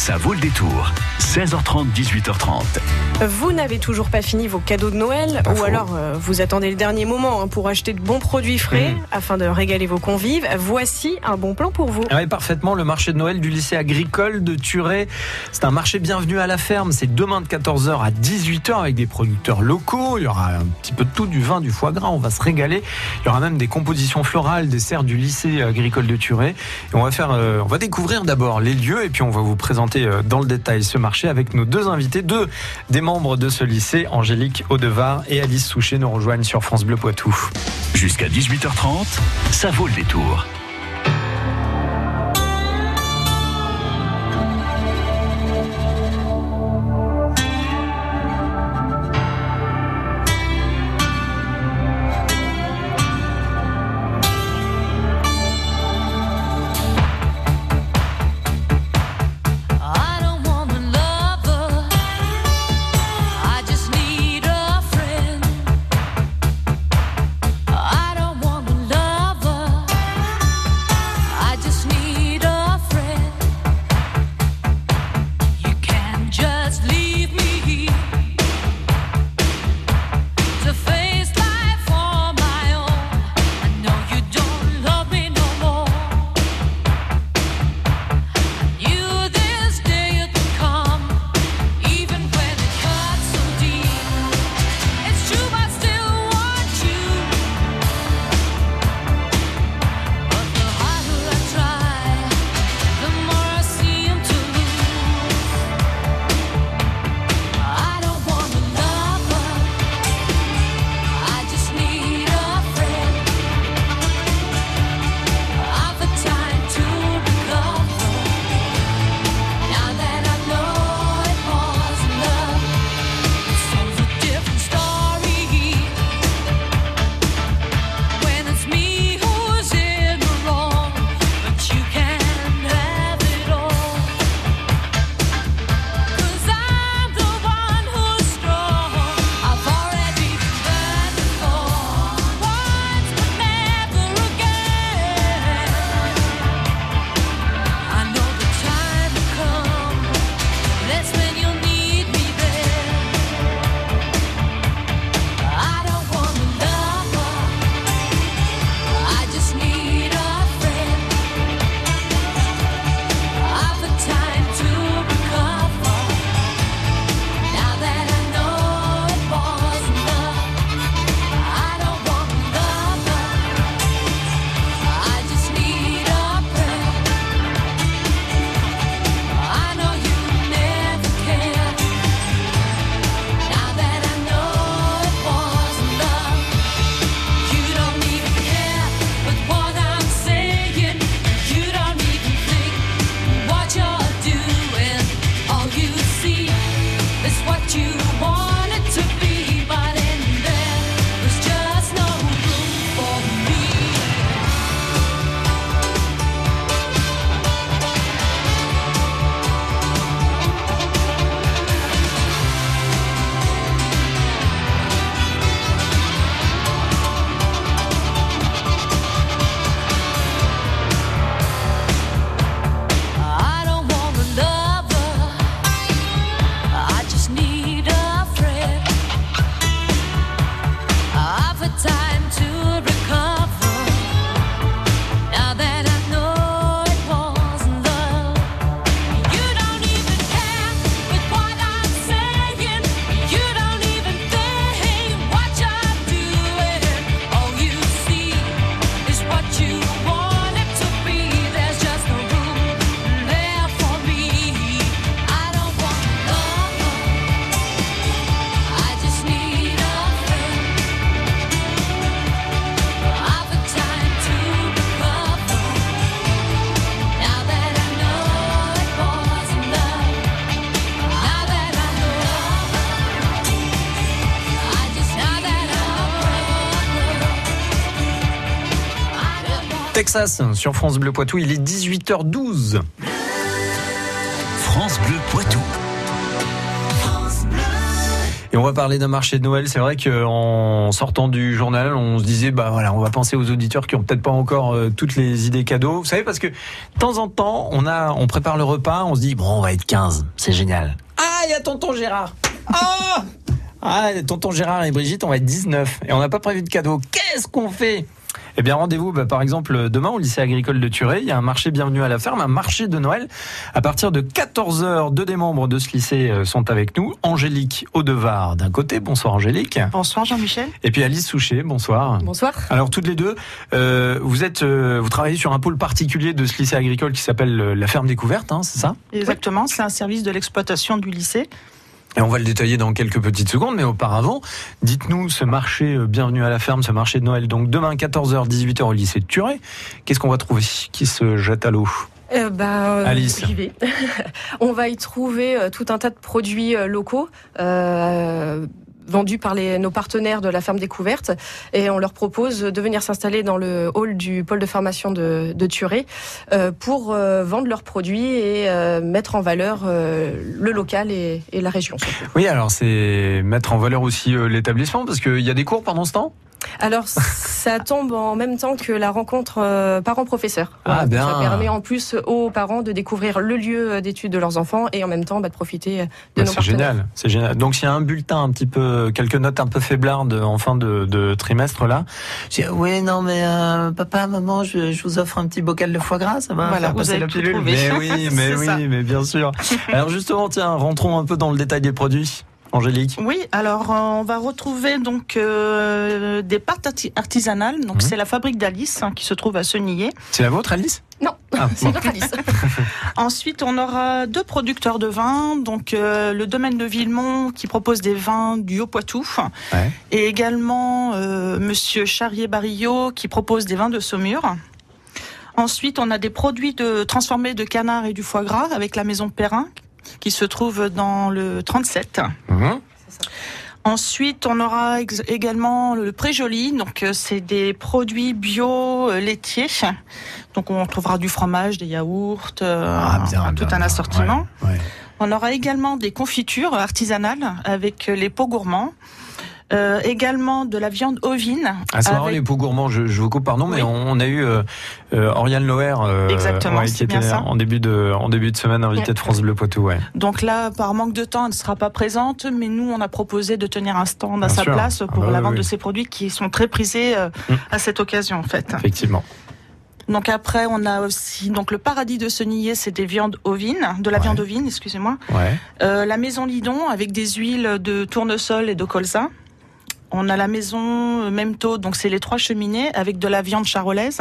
Ça vaut le détour. 16h30, 18h30. Vous n'avez toujours pas fini vos cadeaux de Noël ou alors euh, vous attendez le dernier moment hein, pour acheter de bons produits frais hmm. afin de régaler vos convives. Voici un bon plan pour vous. Ah oui, parfaitement. Le marché de Noël du lycée agricole de Turet, c'est un marché bienvenu à la ferme. C'est demain de 14h à 18h avec des producteurs locaux. Il y aura un petit peu de tout, du vin, du foie gras. On va se régaler. Il y aura même des compositions florales, des serres du lycée agricole de Turet. Et on va faire, euh, on va découvrir d'abord les lieux et puis on va vous présenter euh, dans le détail ce marché avec nos deux invités, deux des membres de ce lycée, Angélique Audevard et Alice Souchet, nous rejoignent sur France Bleu Poitou. Jusqu'à 18h30, ça vaut le détour. Sur France Bleu Poitou. Il est 18h12. France Bleu Poitou. Et on va parler d'un marché de Noël. C'est vrai qu'en sortant du journal, on se disait, bah voilà, on va penser aux auditeurs qui ont peut-être pas encore euh, toutes les idées cadeaux. Vous savez, parce que de temps en temps, on a, on prépare le repas, on se dit, bon, on va être 15. C'est génial. Ah, il y a tonton Gérard. Ah! Ah, tonton Gérard et Brigitte, on va être 19. Et on n'a pas prévu de cadeaux. Qu'est-ce qu'on fait? Eh bien, rendez-vous, bah, par exemple, demain au lycée agricole de Turet. Il y a un marché Bienvenue à la ferme, un marché de Noël. À partir de 14h, deux des membres de ce lycée euh, sont avec nous. Angélique Audevar d'un côté. Bonsoir Angélique. Bonsoir Jean-Michel. Et puis Alice Souchet. Bonsoir. Bonsoir. Alors toutes les deux, euh, vous êtes, euh, vous travaillez sur un pôle particulier de ce lycée agricole qui s'appelle la ferme découverte, hein, c'est ça? Exactement, c'est un service de l'exploitation du lycée. Et on va le détailler dans quelques petites secondes, mais auparavant, dites-nous ce marché euh, Bienvenue à la ferme, ce marché de Noël. Donc demain 14h, 18h au lycée de Turet. Qu'est-ce qu'on va trouver? Qui se jette à l'eau? Euh, bah, euh, Alice. j'y vais. On va y trouver tout un tas de produits locaux. Vendus par nos partenaires de la ferme découverte et on leur propose de venir s'installer dans le hall du pôle de formation de, de Turet euh, pour euh, vendre leurs produits et euh, mettre en valeur le local et, la région. Oui, alors c'est mettre en valeur aussi l'établissement, parce qu'il y a des cours pendant ce temps? Alors ça tombe en même temps que la rencontre euh, parents-professeurs. Ah, bien. Ça permet en plus aux parents de découvrir le lieu d'études de leurs enfants et en même temps bah, de profiter de Bah, nos c'est génial, c'est génial. Donc s'il y a un bulletin un petit peu, quelques notes un peu faiblardes en fin de, de trimestre là, je dis oui non mais euh, papa maman je, je vous offre un petit bocal de foie gras, ça va Voilà, faire vous passer la pilule. Mais oui, mais oui, ça. mais bien sûr. Alors justement tiens, rentrons un peu dans le détail des produits. Angélique. Oui, alors euh, on va retrouver donc euh, des pâtes arti- artisanales. Donc Mhm. c'est la fabrique d'Alice hein, qui se trouve à Senillé. C'est la vôtre Alice? Non, Ah, c'est bon. notre Alice. Ensuite, on aura deux producteurs de vins. Donc euh, le domaine de Villemont qui propose des vins du Haut-Poitou. Ouais. Et également euh, Monsieur Charrier-Barillot qui propose des vins de Saumur. Ensuite, on a des produits de, transformés de canard et du foie gras avec la maison Perrin qui se trouve dans le 37. Mhm. Ensuite, on aura également le Pré-Joli. Donc, euh, c'est des produits bio euh, laitiers. Donc, on trouvera du fromage, des yaourts, euh, Ah, bien, tout bien, un assortiment. Ouais, ouais. On aura également des confitures artisanales avec les pots gourmands. Euh, également de la viande ovine. Ah, c'est marrant, avec- les pots gourmands, je, je vous coupe, pardon, mais Oui. on, on a eu euh, euh, Oriane Loher, euh, Exactement, qui était en début de en début de semaine invitée Ouais. de France Bleu Poitou, ouais. Donc là, par manque de temps, elle ne sera pas présente, mais nous, on a proposé de tenir un stand à Bien sa sûr. place Ah pour bah la vente oui. de ces produits qui sont très prisés euh, Mm. à cette occasion, en fait. Effectivement. Donc après, on a aussi donc le paradis de Senillé, c'est des viandes ovines, de la Ouais. viande ovine, excusez-moi. Ouais. Euh, la maison Lidon avec des huiles de tournesol et de colza. On a la maison euh, Memto, donc c'est les trois cheminées avec de la viande charolaise.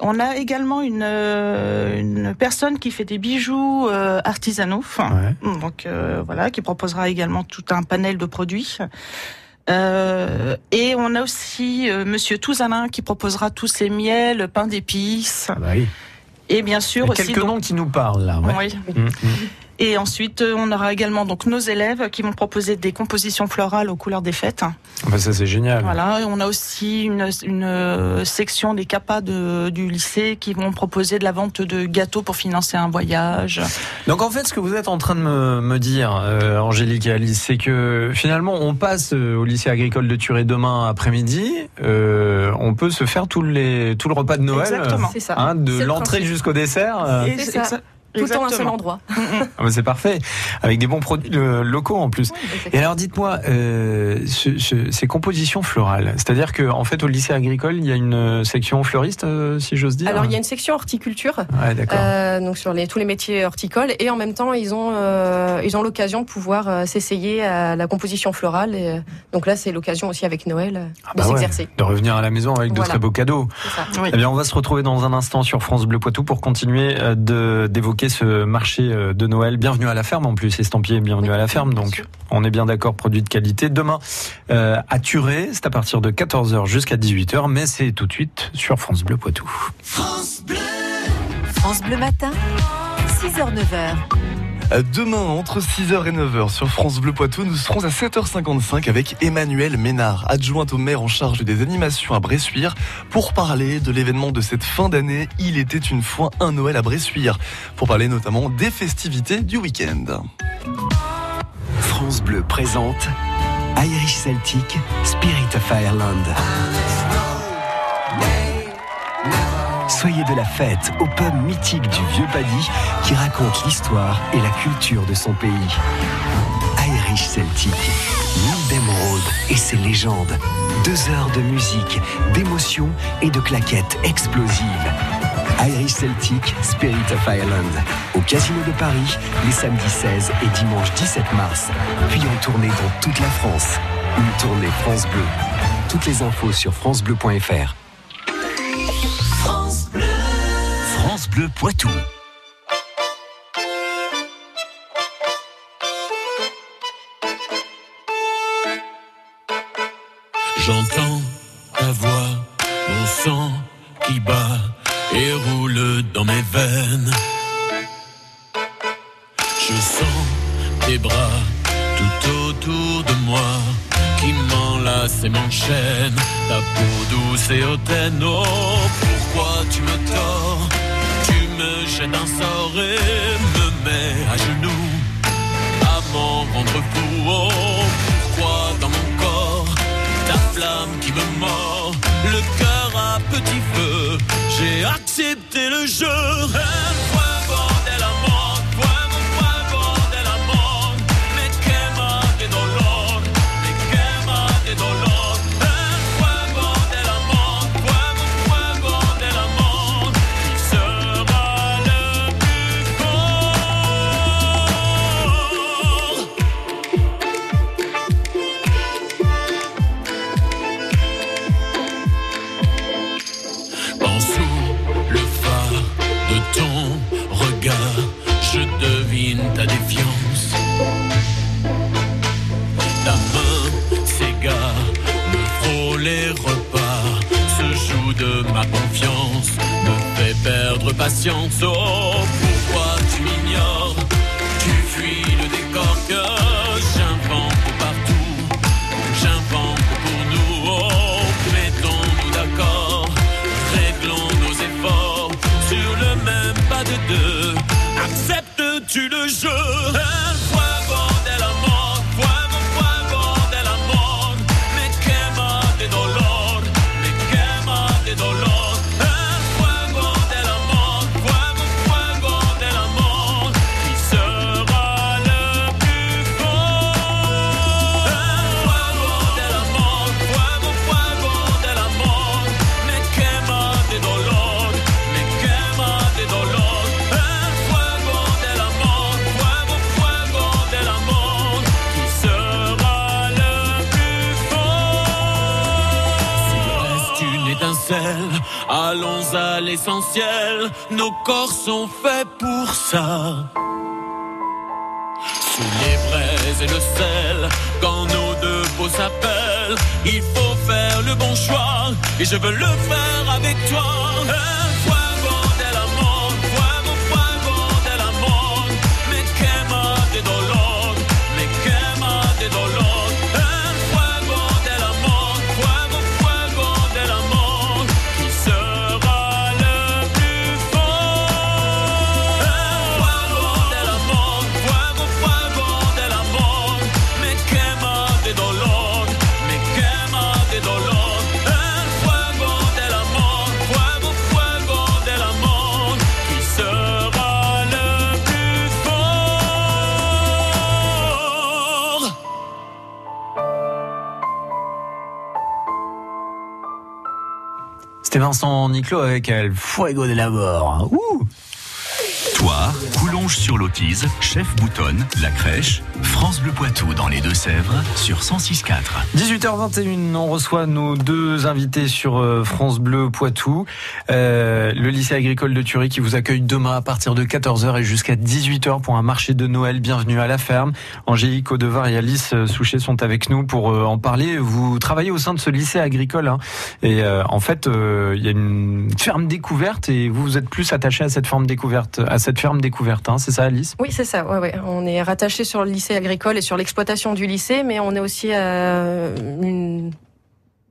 On a également une, euh, une personne qui fait des bijoux euh, artisanaux. Ouais. Donc euh, voilà, qui proposera également tout un panel de produits. Et on a aussi Monsieur Touzanin qui proposera tous ses miels, pain d'épices, Ah bah oui. et bien sûr Il y a aussi quelques donc- noms qui nous parlent là. Ouais. oui. Mm, mm. Et ensuite, euh, on aura également donc nos élèves qui vont proposer des compositions florales aux couleurs des fêtes. Bah, ça c'est génial. Voilà. Et on a aussi une, une euh, section des CAPA de, du lycée qui vont proposer de la vente de gâteaux pour financer un voyage. Donc en fait, ce que vous êtes en train de me, me dire, euh, Angélique et Alice, c'est que finalement, on passe euh, au lycée agricole de Turet demain après-midi. euh, on peut se faire tous les, tout le repas de Noël, Exactement. C'est ça. hein, de le l'entrée jusqu'au dessert. Et Tout en un seul endroit. ah bah, c'est parfait, avec des bons produits euh, locaux en plus. Et alors dites-moi, euh, ce- ce- ces compositions florales, c'est-à-dire que en fait au lycée agricole, il y a une euh, section fleuriste, euh, si j'ose dire. Alors il y a une section horticulture, Ouais, d'accord. euh, donc sur les, tous les métiers horticoles, et en même temps ils ont euh, ils ont l'occasion de pouvoir euh, s'essayer à la composition florale. Et, donc là c'est l'occasion aussi avec Noël Ah de bah ouais, s'exercer. de revenir à la maison avec de très beaux cadeaux. C'est ça. Oui. Eh bien, on va se retrouver dans un instant sur France Bleu Poitou pour continuer euh, ce marché euh, de Noël. Bienvenue à la ferme en plus, estampillé Bienvenue Oui, à la ferme. Donc, on est bien d'accord, produit de qualité. Demain, euh, à Turet, c'est à partir de 14h jusqu'à 18h, mais c'est tout de suite sur France Bleu Poitou. France Bleu Matin, 6h-9h. Demain, entre 6h et 9h, sur France Bleu Poitou, nous serons à 7h55 avec Emmanuel Ménard, adjointe au maire en charge des animations à Bressuire, pour parler de l'événement de cette fin d'année. Il était une fois un Noël à Bressuire, pour parler notamment des festivités du week-end. France Bleu présente Irish Celtic Spirit of Ireland. Soyez de la fête au pub mythique du Vieux Paddy qui raconte l'histoire et la culture de son pays. Irish Celtic, Neil Road et ses légendes. Deux heures de musique, d'émotions et de claquettes explosives. Irish Celtic, Spirit of Ireland. Au Casino de Paris, les samedis 16 et dimanche 17 mars. Puis en tournée dans toute la France. Une tournée France Bleu. Toutes les infos sur francebleu.fr. Bleu Poitou. J'entends ta voix, mon sang qui bat et roule dans mes veines. Je sens tes bras tout autour de moi qui m'enlacent et m'enchaînent. Ta peau douce et hautaine, oh, pourquoi tu me tords un sort et me mets à genoux à m'en rendre fou. Oh, pourquoi dans mon corps ta flamme qui me mord, le cœur à petit feu. J'ai accepté le jeu. Patience. Oh, Nos corps sont faits pour ça. Sous les braises et le sel, quand nos deux peaux s'appellent, il faut faire le bon choix. Et je veux le faire avec toi. C'était Vincent Niclot avec El Fuego de la mort. Ouh Coulonges sur l'Autise, Chef Boutonne, La Crèche, France Bleu Poitou dans les Deux-Sèvres sur 106.4. 18h21, on reçoit nos deux invités sur euh, France Bleu Poitou. Euh, le lycée agricole de Thury qui vous accueille demain à partir de 14h et jusqu'à 18h pour un marché de Noël. Bienvenue à la ferme. Angélique Audevar et Alice euh, Souchet sont avec nous pour en parler. Vous travaillez au sein de ce lycée agricole hein. et en fait il y a une ferme découverte et vous vous êtes plus attaché à cette ferme découverte, à cette ferme découverte, hein. c'est ça Alice? Oui, c'est ça. Ouais, ouais. On est rattaché sur le lycée agricole et sur l'exploitation du lycée, mais on est aussi euh, une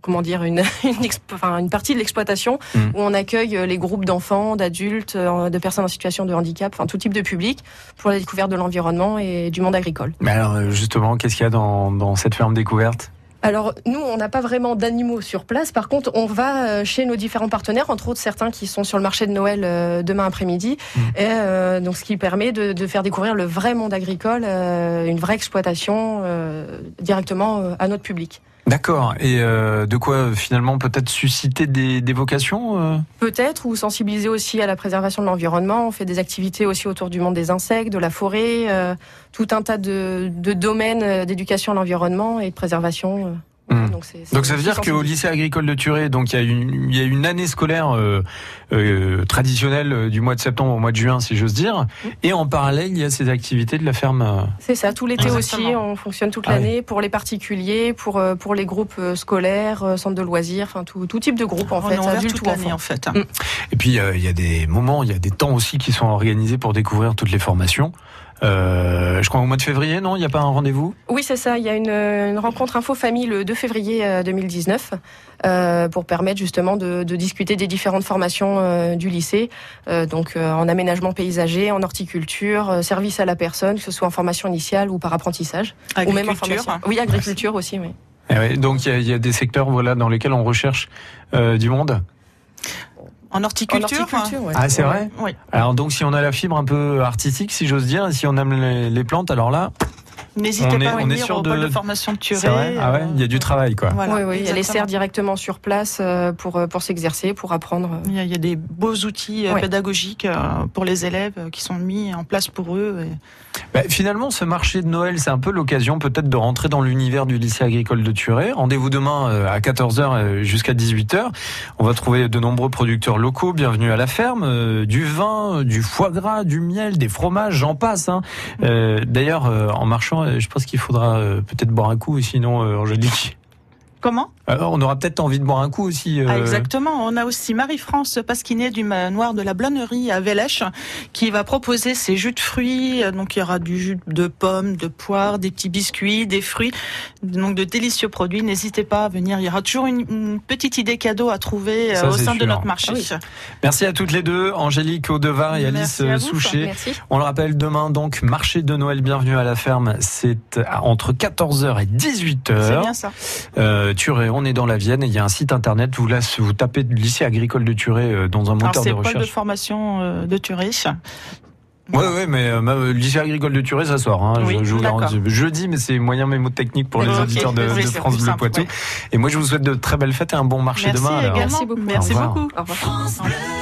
comment dire une une, exp- enfin, une partie de l'exploitation Mm. où on accueille euh, les groupes d'enfants, d'adultes, euh, de personnes en situation de handicap, enfin tout type de public pour la découverte de l'environnement et du monde agricole. Mais alors, justement, qu'est-ce qu'il y a dans, dans cette ferme découverte? Alors nous, on n'a pas vraiment d'animaux sur place. Par contre, on va euh, chez nos différents partenaires, entre autres certains qui sont sur le marché de Noël euh, demain après-midi, Mm. et euh, donc ce qui permet de, de faire découvrir le vrai monde agricole, euh, une vraie exploitation euh, directement à notre public. D'accord. Et euh, de quoi euh, finalement peut-être susciter des, des vocations euh? Peut-être ou sensibiliser aussi à la préservation de l'environnement. On fait des activités aussi autour du monde des insectes, de la forêt, euh, tout un tas de, de domaines euh, d'éducation à l'environnement et de préservation. Euh. Mm. Donc, ça veut dire qu'au lycée agricole de Turé, donc il y a une, il y a une année scolaire euh, euh, traditionnelle euh, du mois de septembre au mois de juin, si j'ose dire, et en parallèle il y a ces activités de la ferme. C'est ça, tout l'été aussi, on fonctionne toute Ah l'année pour les particuliers, pour, pour les groupes scolaires, centres de loisirs, enfin tout, tout type de groupe en On fait, toute ou l'année enfants. en fait. Et puis euh, il y a des moments, il y a des temps aussi qui sont organisés pour découvrir toutes les formations. Euh, je crois au mois de février, non? Il n'y a pas un rendez-vous? Oui, c'est ça, il y a une, une rencontre info famille le 2 février euh, 2019 euh, pour permettre justement de, de discuter des différentes formations euh, du lycée, euh, donc euh, en aménagement paysager, en horticulture, euh, service à la personne, que ce soit en formation initiale ou par apprentissage, ou même en Agriculture. formation. Oui, agriculture aussi, oui. Eh ouais, Donc il y, y a des secteurs voilà dans lesquels on recherche euh, du monde. En En horticulture. horticulture, ouais. Ah c'est vrai Oui. Alors donc si on a la fibre un peu artistique, si j'ose dire, et si on aime les, les plantes, alors là, N'hésitez On est- pas à on est venir au de- pôle de formation de Turé. c'est vrai. Ah ouais, il y a du travail quoi. Voilà, oui, oui, il y a les serres directement sur place euh, pour, euh, pour s'exercer, pour apprendre. euh. Il y, a, il y a des beaux outils euh, Ouais. pédagogiques euh, pour les élèves euh, qui sont mis en place pour eux. et- Bah, finalement, ce marché de Noël, c'est un peu l'occasion peut-être de rentrer dans l'univers du lycée agricole de Turé. Rendez-vous demain euh, à 14h euh, jusqu'à 18h. On va trouver de nombreux producteurs locaux. Bienvenue à la ferme. euh, du vin, du foie gras, du miel, des fromages, j'en passe. hein. D'ailleurs, en marchant, je pense qu'il faudra peut-être boire un coup, sinon, Angélique. Comment Euh, on aura peut-être envie de boire un coup aussi. euh, Ah, Exactement. On a aussi Marie-France Pasquinet du manoir de la Blonnerie à Vélèche qui va proposer ses jus de fruits. Donc il y aura du jus de pommes, de poires, des petits biscuits, des fruits, donc de délicieux produits. N'hésitez pas à venir. Il y aura toujours une, une petite idée cadeau à trouver euh, Ça, au c'est sein de notre marché. Ah oui. Merci à toutes les deux, Angélique Audevar et Alice Merci à euh, vous. Souchet. Merci. On le rappelle, demain, donc, marché de Noël, bienvenue à la ferme. C'est entre 14h et C'est 18h. bien ça. Euh, Turé, on est dans la Vienne et il y a un site internet. Vous, là, vous tapez lycée agricole de Turé euh, dans un Alors moteur c'est de le pôle de recherche. formation euh, de Turé. Ouais, ouais, mais euh, ma- euh, lycée agricole de Turé, ça sort. Hein, Oui, je, je vous garantis. Jeudi, mais c'est moyen mémo technique pour les auditeurs de, oui, de c'est France Bleu simple, Poitou. ouais. Et moi, je vous souhaite de très belles fêtes et un bon marché Merci demain. alors. également. Merci beaucoup. Merci Au revoir. beaucoup. Au revoir.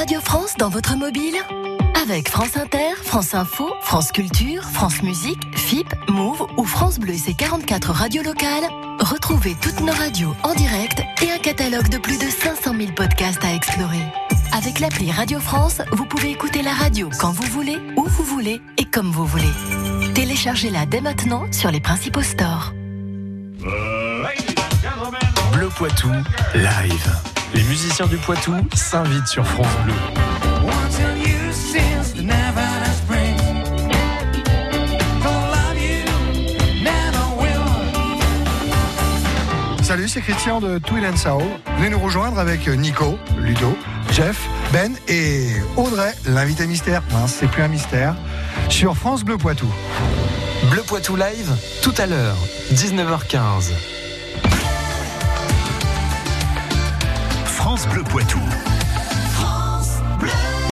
Radio France dans votre mobile avec France Inter, France Info, France Culture, France Musique, FIP, Move ou France Bleu et ses 44 radios locales. Retrouvez toutes nos radios en direct et un catalogue de plus de 500 000 podcasts à explorer. Avec l'appli Radio France, vous pouvez écouter la radio quand vous voulez, où vous voulez et comme vous voulez. Téléchargez-la dès maintenant sur les principaux stores. Bleu Poitou, live. Les musiciens du Poitou s'invitent sur France Bleu. Salut, c'est Christian de Twill and Sao. Venez nous rejoindre avec Nico, Ludo, Jeff, Ben et Audrey, l'invité mystère. Mince, c'est plus un mystère. Sur France Bleu Poitou. Bleu Poitou Live, tout à l'heure, 19h15. France Bleu Poitou.